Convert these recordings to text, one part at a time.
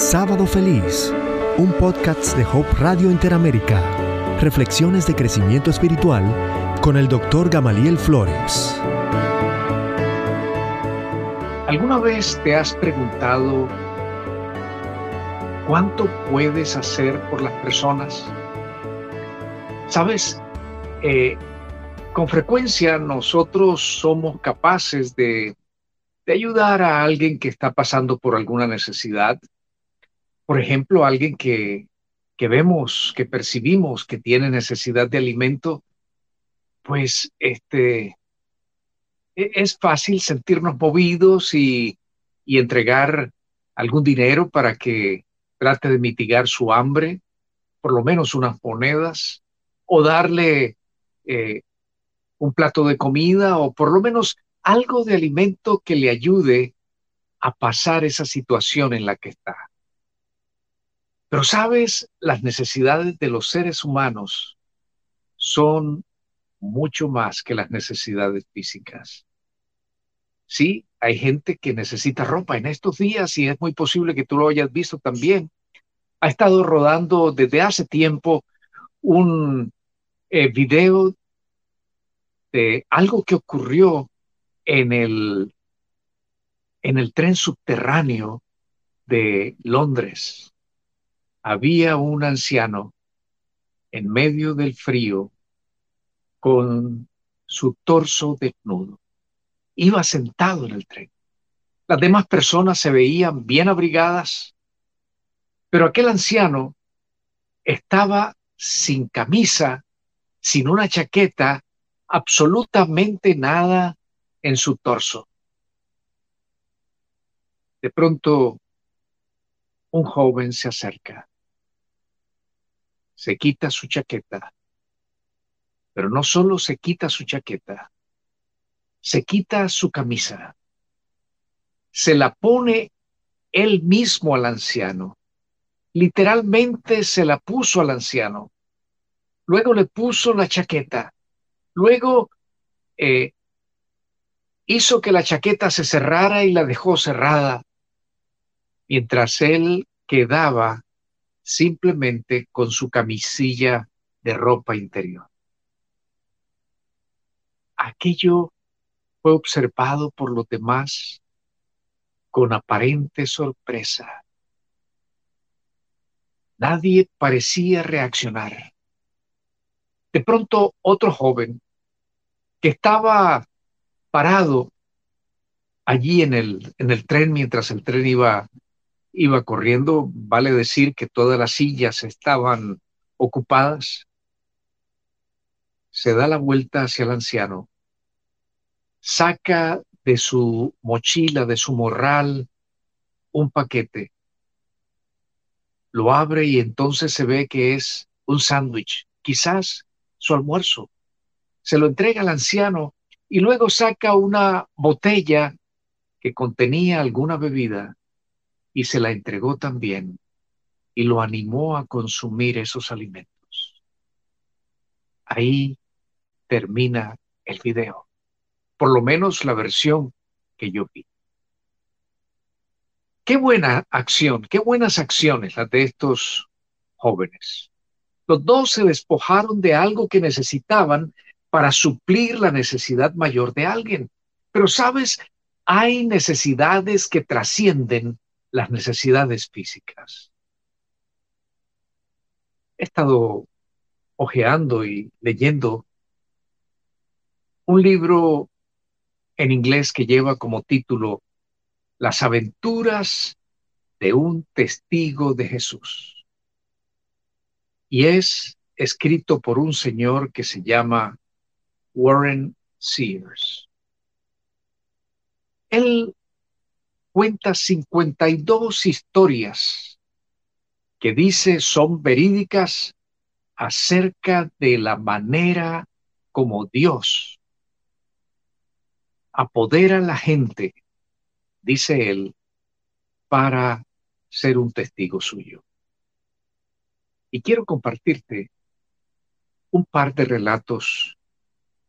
Sábado Feliz, un podcast de Hope Radio Interamérica. Reflexiones de crecimiento espiritual con el doctor Gamaliel Flores. ¿Alguna vez te has preguntado cuánto puedes hacer por las personas? Sabes, eh, con frecuencia nosotros somos capaces de, de ayudar a alguien que está pasando por alguna necesidad, por ejemplo, alguien que, que vemos, que percibimos que tiene necesidad de alimento, pues este, e, es fácil sentirnos movidos y, y entregar algún dinero para que trate de mitigar su hambre, por lo menos unas monedas, o darle eh, un plato de comida, o por lo menos algo de alimento que le ayude a pasar esa situación en la que está. Pero sabes, las necesidades de los seres humanos son mucho más que las necesidades físicas. Sí, hay gente que necesita ropa en estos días y es muy posible que tú lo hayas visto también. Ha estado rodando desde hace tiempo un eh, video de algo que ocurrió en el, en el tren subterráneo de Londres había un anciano en medio del frío con su torso desnudo. Iba sentado en el tren. Las demás personas se veían bien abrigadas, pero aquel anciano estaba sin camisa, sin una chaqueta, absolutamente nada en su torso. De pronto, un joven se acerca se quita su chaqueta, pero no solo se quita su chaqueta, se quita su camisa, se la pone él mismo al anciano, literalmente se la puso al anciano, luego le puso la chaqueta, luego eh, hizo que la chaqueta se cerrara y la dejó cerrada, mientras él quedaba simplemente con su camisilla de ropa interior. Aquello fue observado por los demás con aparente sorpresa. Nadie parecía reaccionar. De pronto otro joven que estaba parado allí en el, en el tren mientras el tren iba iba corriendo, vale decir que todas las sillas estaban ocupadas, se da la vuelta hacia el anciano, saca de su mochila, de su morral, un paquete, lo abre y entonces se ve que es un sándwich, quizás su almuerzo. Se lo entrega al anciano y luego saca una botella que contenía alguna bebida y se la entregó también y lo animó a consumir esos alimentos. Ahí termina el video, por lo menos la versión que yo vi. Qué buena acción, qué buenas acciones las de estos jóvenes. Los dos se despojaron de algo que necesitaban para suplir la necesidad mayor de alguien. Pero sabes, hay necesidades que trascienden las necesidades físicas. He estado hojeando y leyendo un libro en inglés que lleva como título Las aventuras de un testigo de Jesús. Y es escrito por un señor que se llama Warren Sears. Él cuenta 52 historias que dice son verídicas acerca de la manera como Dios apodera a la gente, dice él, para ser un testigo suyo. Y quiero compartirte un par de relatos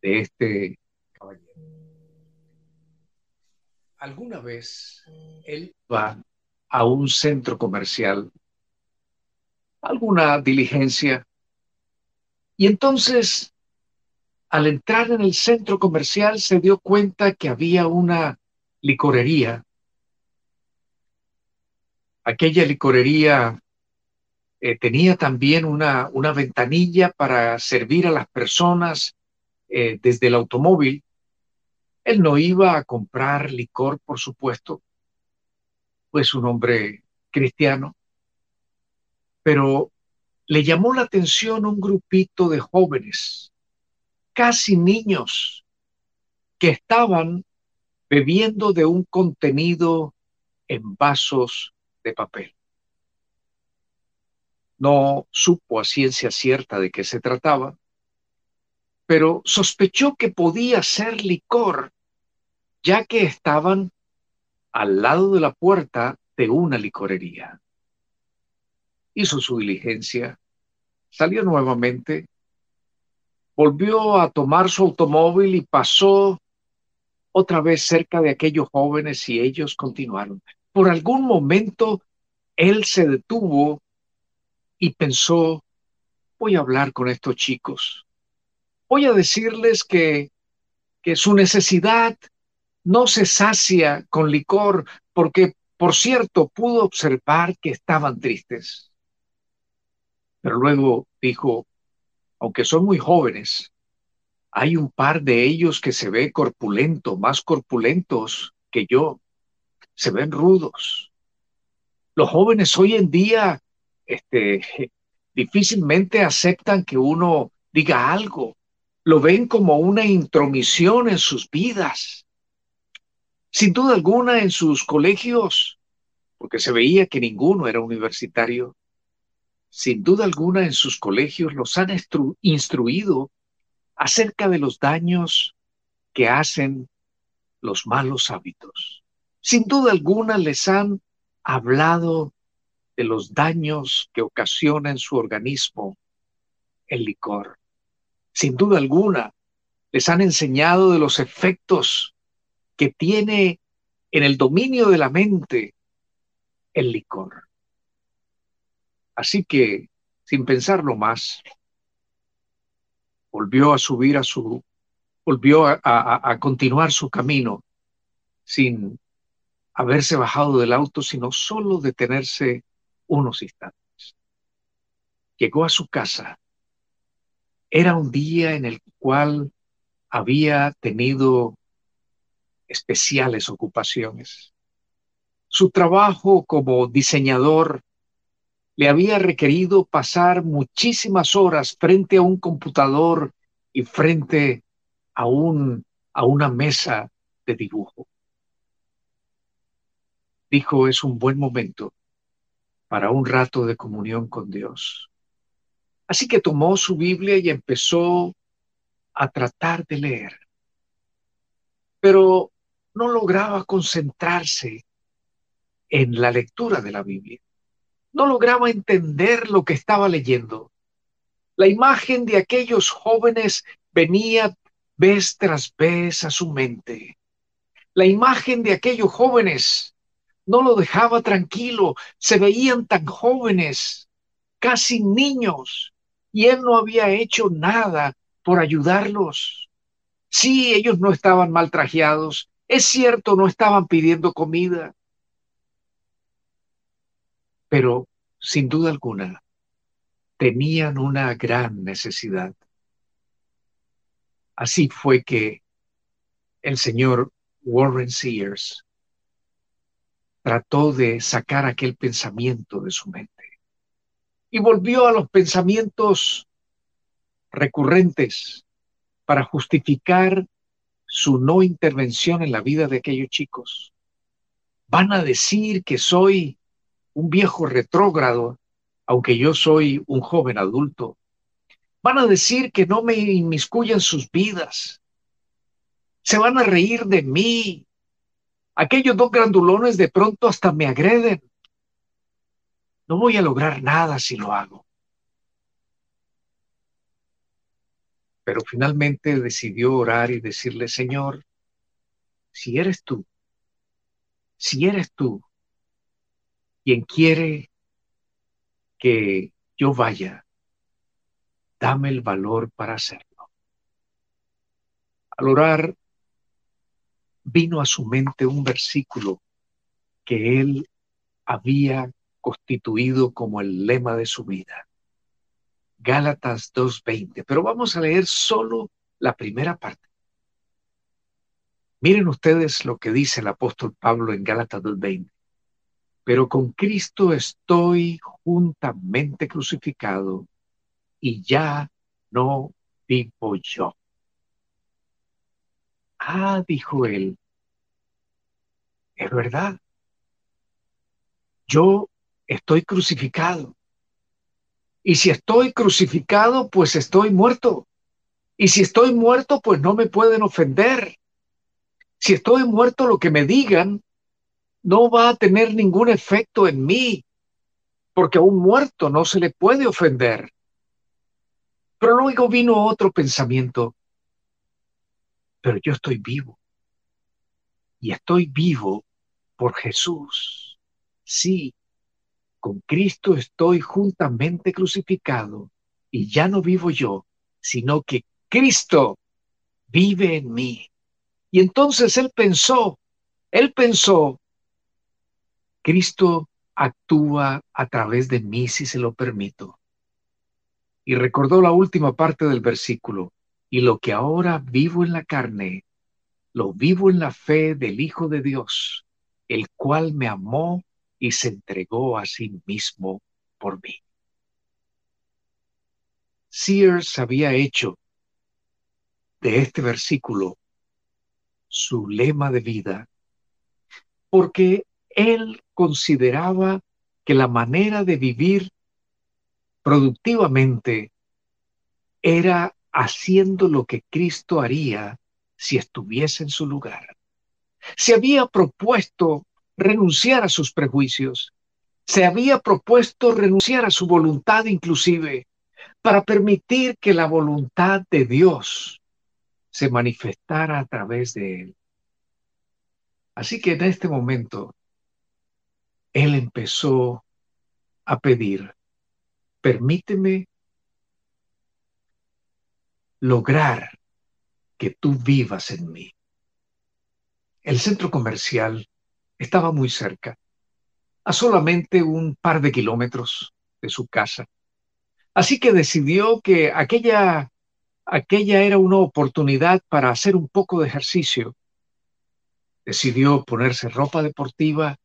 de este caballero alguna vez él va a un centro comercial, alguna diligencia, y entonces al entrar en el centro comercial se dio cuenta que había una licorería. Aquella licorería eh, tenía también una, una, ventanilla para servir a las personas eh, desde el automóvil. Él no iba a comprar licor, por supuesto, pues un hombre cristiano, pero le llamó la atención un grupito de jóvenes casi niños que estaban bebiendo de un contenido en vasos de papel. No supo a ciencia cierta de qué se trataba, pero sospechó que podía ser licor, ya que estaban al lado de la puerta de una licorería. Hizo su diligencia, salió nuevamente volvió a tomar su automóvil y pasó otra vez cerca de aquellos jóvenes y ellos continuaron. Por algún momento él se detuvo y pensó, voy a hablar con estos chicos, voy a decirles que, que su necesidad no se sacia con licor, porque, por cierto, pudo observar que estaban tristes. Pero luego dijo, aunque son muy jóvenes, hay un par de ellos que se ve corpulento, más corpulentos que yo, se ven rudos. Los jóvenes hoy en día este, difícilmente aceptan que uno diga algo, lo ven como una intromisión en sus vidas. Sin duda alguna en sus colegios, porque se veía que ninguno era universitario, sin duda alguna en sus colegios los han instruido acerca de los daños que hacen los malos hábitos. Sin duda alguna les han hablado de los daños que ocasiona en su organismo el licor. Sin duda alguna les han enseñado de los efectos que tiene en el dominio de la mente el licor. Así que, sin pensarlo más, volvió a subir a su, volvió a, continuar su camino sin haberse bajado del auto, sino solo detenerse unos instantes. Llegó a su casa. Era un día en el cual había tenido especiales ocupaciones. Su trabajo como diseñador le había requerido pasar muchísimas horas frente a un computador y frente a, un, a una mesa de dibujo. Dijo, es un buen momento para un rato de comunión con Dios. Así que tomó su Biblia y empezó a tratar de leer. Pero no lograba concentrarse en la lectura de la Biblia no lograba entender lo que estaba leyendo. La imagen de aquellos jóvenes venía vez tras vez a su mente. La imagen de aquellos jóvenes no lo dejaba tranquilo. Se veían tan jóvenes, casi niños, y él no había hecho nada por ayudarlos. Sí, ellos no estaban mal trajeados. Es cierto, no estaban pidiendo comida pero sin duda alguna tenían una gran necesidad. Así fue que el señor Warren Sears trató de sacar aquel pensamiento de su mente y volvió a los pensamientos recurrentes para justificar su no intervención en la vida de aquellos chicos. Van a decir que soy un viejo retrógrado, aunque yo soy un joven adulto. Van a decir que no me inmiscuyen sus vidas. Se van a reír de mí. Aquellos dos grandulones de pronto hasta me agreden. No voy a lograr nada si lo hago. Pero finalmente decidió orar y decirle, Señor, si eres tú, si eres tú, quien quiere que yo vaya, dame el valor para hacerlo. Al orar, vino a su mente un versículo que él había constituido como el lema de su vida. Gálatas 2.20. Pero vamos a leer solo la primera parte. Miren ustedes lo que dice el apóstol Pablo en Gálatas 2.20. Pero con Cristo estoy juntamente crucificado y ya no vivo yo. Ah, dijo él, es verdad. Yo estoy crucificado. Y si estoy crucificado, pues estoy muerto. Y si estoy muerto, pues no me pueden ofender. Si estoy muerto, lo que me digan no va a tener ningún efecto en mí, porque a un muerto no se le puede ofender. Pero luego vino otro pensamiento, pero yo estoy vivo. Y estoy vivo por Jesús. Sí, con Cristo estoy juntamente crucificado y ya no vivo yo, sino que Cristo vive en mí. Y entonces él pensó, él pensó, Cristo actúa a través de mí si se lo permito. Y recordó la última parte del versículo, y lo que ahora vivo en la carne, lo vivo en la fe del Hijo de Dios, el cual me amó y se entregó a sí mismo por mí. Sears había hecho de este versículo su lema de vida porque él consideraba que la manera de vivir productivamente era haciendo lo que Cristo haría si estuviese en su lugar. Se había propuesto renunciar a sus prejuicios, se había propuesto renunciar a su voluntad inclusive para permitir que la voluntad de Dios se manifestara a través de él. Así que en este momento, él empezó a pedir, permíteme lograr que tú vivas en mí. El centro comercial estaba muy cerca, a solamente un par de kilómetros de su casa. Así que decidió que aquella, aquella era una oportunidad para hacer un poco de ejercicio. Decidió ponerse ropa deportiva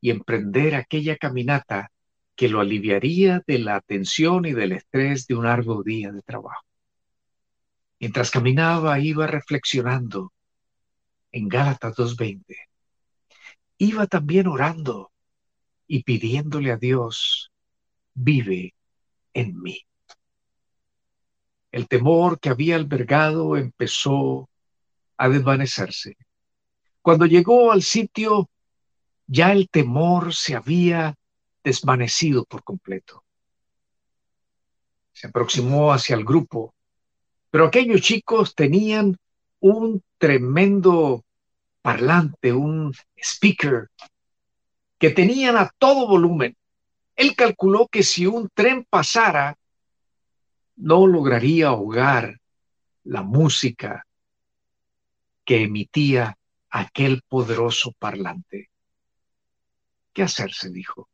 y emprender aquella caminata que lo aliviaría de la tensión y del estrés de un largo día de trabajo. Mientras caminaba iba reflexionando en Gálatas 2.20 iba también orando y pidiéndole a Dios, vive en mí. El temor que había albergado empezó a desvanecerse. Cuando llegó al sitio, ya el temor se había desvanecido por completo. Se aproximó hacia el grupo, pero aquellos chicos tenían un tremendo parlante, un speaker, que tenían a todo volumen. Él calculó que si un tren pasara, no lograría ahogar la música que emitía aquel poderoso parlante. ¿Qué hacer? se dijo.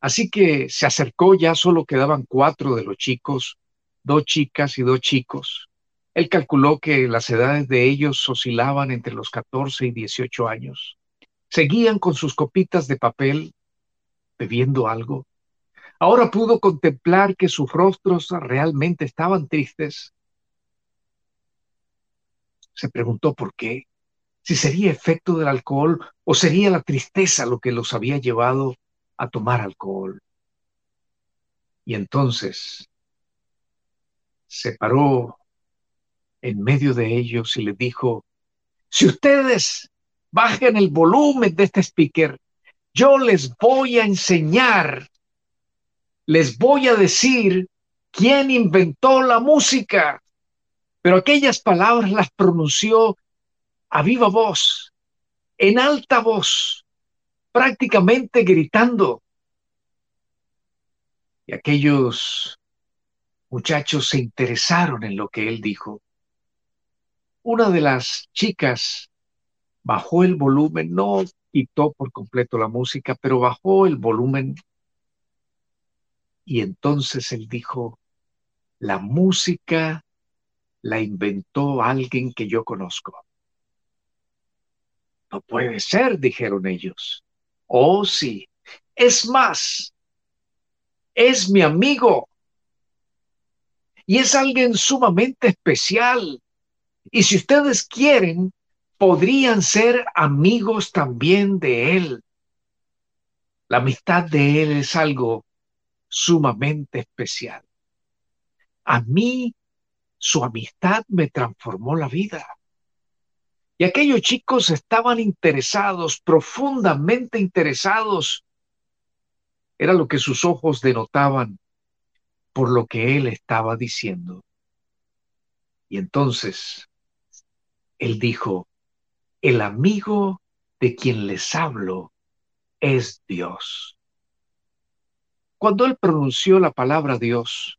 Así que se acercó, ya solo quedaban cuatro de los chicos, dos chicas y dos chicos. Él calculó que las edades de ellos oscilaban entre los 14 y 18 años. Seguían con sus copitas de papel, bebiendo algo. Ahora pudo contemplar que sus rostros realmente estaban tristes. Se preguntó por qué, si sería efecto del alcohol o sería la tristeza lo que los había llevado a tomar alcohol. Y entonces se paró en medio de ellos y le dijo, si ustedes bajen el volumen de este speaker, yo les voy a enseñar, les voy a decir quién inventó la música. Pero aquellas palabras las pronunció a viva voz, en alta voz, prácticamente gritando. Y aquellos muchachos se interesaron en lo que él dijo. Una de las chicas bajó el volumen, no quitó por completo la música, pero bajó el volumen y entonces él dijo, la música la inventó alguien que yo conozco. No puede ser, dijeron ellos. Oh, sí. Es más, es mi amigo. Y es alguien sumamente especial. Y si ustedes quieren, podrían ser amigos también de él. La amistad de él es algo sumamente especial. A mí, su amistad me transformó la vida. Y aquellos chicos estaban interesados, profundamente interesados. Era lo que sus ojos denotaban por lo que él estaba diciendo. Y entonces él dijo, el amigo de quien les hablo es Dios. Cuando él pronunció la palabra Dios,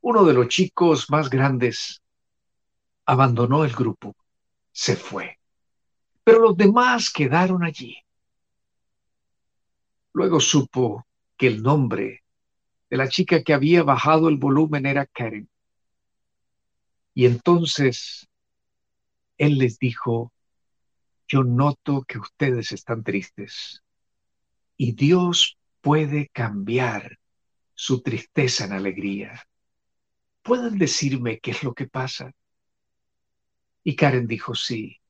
uno de los chicos más grandes abandonó el grupo, se fue, pero los demás quedaron allí. Luego supo que el nombre de la chica que había bajado el volumen era Karen. Y entonces él les dijo, yo noto que ustedes están tristes y Dios puede cambiar su tristeza en alegría. ¿Pueden decirme qué es lo que pasa? Y Karen dijo, sí.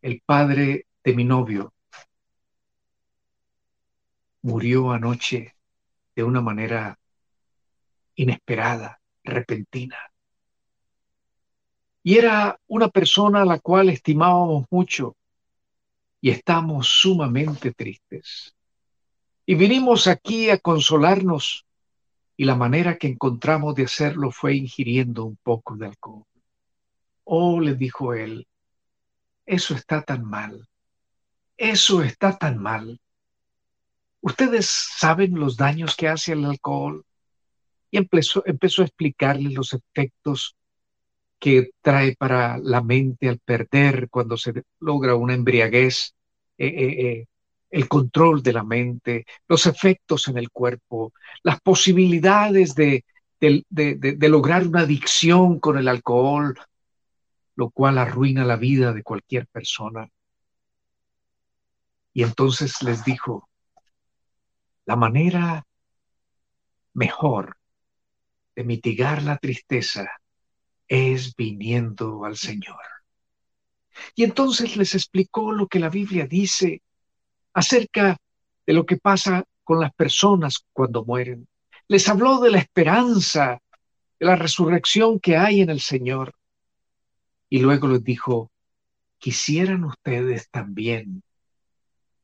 El padre de mi novio murió anoche de una manera inesperada, repentina. Y era una persona a la cual estimábamos mucho y estamos sumamente tristes. Y vinimos aquí a consolarnos y la manera que encontramos de hacerlo fue ingiriendo un poco de alcohol. Oh, le dijo él, eso está tan mal, eso está tan mal. Ustedes saben los daños que hace el alcohol. Y empezó, empezó a explicarle los efectos que trae para la mente al perder cuando se logra una embriaguez, eh, eh, eh, el control de la mente, los efectos en el cuerpo, las posibilidades de, de lograr una adicción con el alcohol, lo cual arruina la vida de cualquier persona. Y entonces les dijo, la manera mejor de mitigar la tristeza es viniendo al Señor. Y entonces les explicó lo que la Biblia dice acerca de lo que pasa con las personas cuando mueren. Les habló de la esperanza, de la resurrección que hay en el Señor. Y luego les dijo, quisieran ustedes también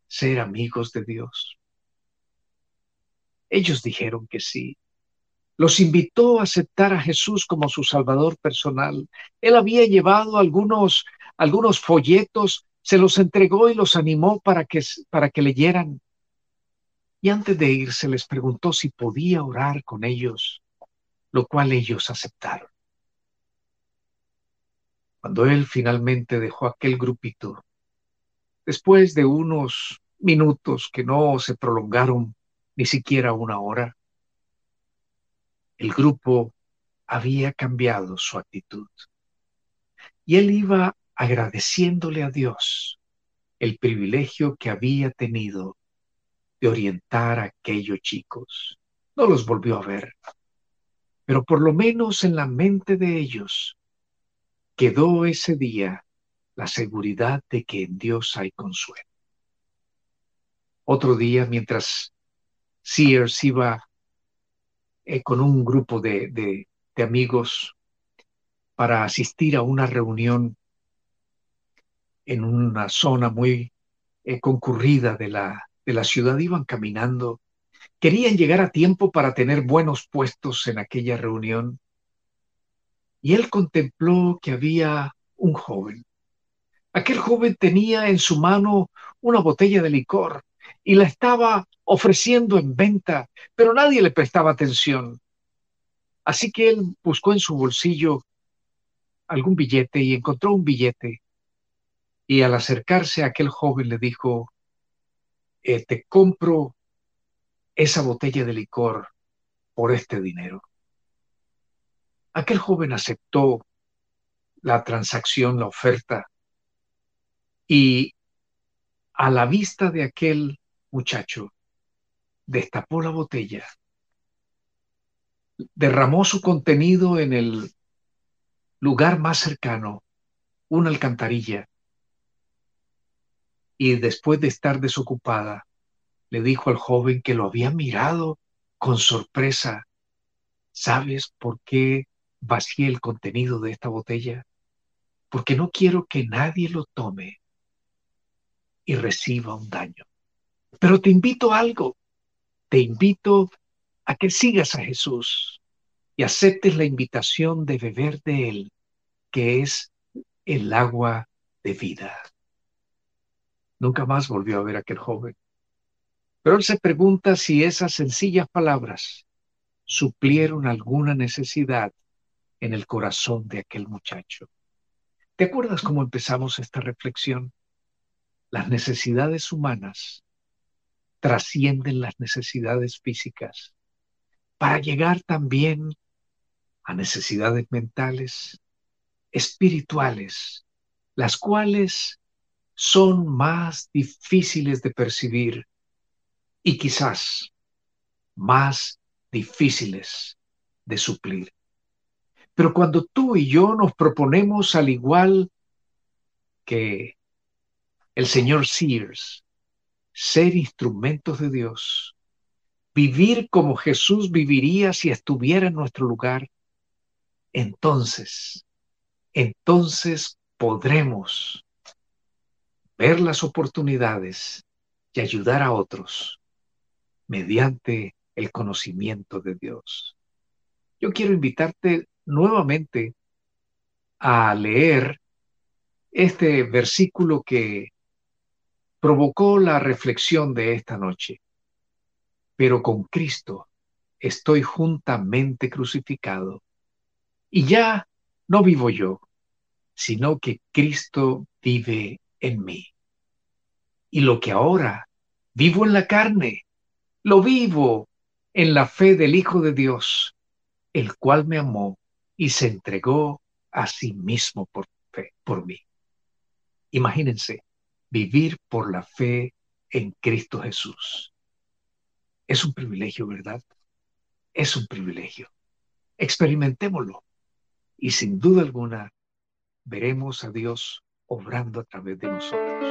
ser amigos de Dios. Ellos dijeron que sí los invitó a aceptar a Jesús como su Salvador personal. Él había llevado algunos, algunos folletos, se los entregó y los animó para que, para que leyeran. Y antes de irse les preguntó si podía orar con ellos, lo cual ellos aceptaron. Cuando él finalmente dejó aquel grupito, después de unos minutos que no se prolongaron ni siquiera una hora, el grupo había cambiado su actitud. Y él iba agradeciéndole a Dios el privilegio que había tenido de orientar a aquellos chicos. No los volvió a ver, pero por lo menos en la mente de ellos quedó ese día la seguridad de que en Dios hay consuelo. Otro día, mientras Sears iba eh, con un grupo de, amigos para asistir a una reunión en una zona muy eh, concurrida de la, de la ciudad. Iban caminando, querían llegar a tiempo para tener buenos puestos en aquella reunión. Y él contempló que había un joven. Aquel joven tenía en su mano una botella de licor y la estaba ofreciendo en venta, pero nadie le prestaba atención. Así que él buscó en su bolsillo algún billete y encontró un billete. Y al acercarse a aquel joven le dijo, eh, te compro esa botella de licor por este dinero. Aquel joven aceptó la transacción, la oferta, y a la vista de aquel muchacho, destapó la botella, derramó su contenido en el lugar más cercano, una alcantarilla, y después de estar desocupada, le dijo al joven que lo había mirado con sorpresa, ¿sabes por qué vacié el contenido de esta botella? Porque no quiero que nadie lo tome y reciba un daño. Pero te invito a algo, te invito a que sigas a Jesús y aceptes la invitación de beber de Él, que es el agua de vida. Nunca más volvió a ver a aquel joven. Pero él se pregunta si esas sencillas palabras suplieron alguna necesidad en el corazón de aquel muchacho. ¿Te acuerdas cómo empezamos esta reflexión? Las necesidades humanas trascienden las necesidades físicas para llegar también a necesidades mentales, espirituales, las cuales son más difíciles de percibir y quizás más difíciles de suplir. Pero cuando tú y yo nos proponemos al igual que el señor Sears, ser instrumentos de Dios, vivir como Jesús viviría si estuviera en nuestro lugar, entonces, entonces podremos ver las oportunidades y ayudar a otros mediante el conocimiento de Dios. Yo quiero invitarte nuevamente a leer este versículo que provocó la reflexión de esta noche. Pero con Cristo estoy juntamente crucificado. Y ya no vivo yo, sino que Cristo vive en mí. Y lo que ahora vivo en la carne, lo vivo en la fe del Hijo de Dios, el cual me amó y se entregó a sí mismo por fe, por mí. Imagínense, vivir por la fe en Cristo Jesús. Es un privilegio, ¿verdad? Es un privilegio. Experimentémoslo y sin duda alguna veremos a Dios obrando a través de nosotros.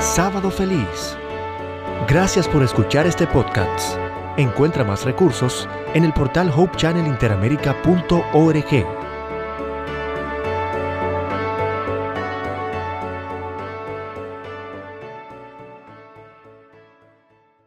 Sábado feliz. Gracias por escuchar este podcast. Encuentra más recursos en el portal hopechannelinteramerica.org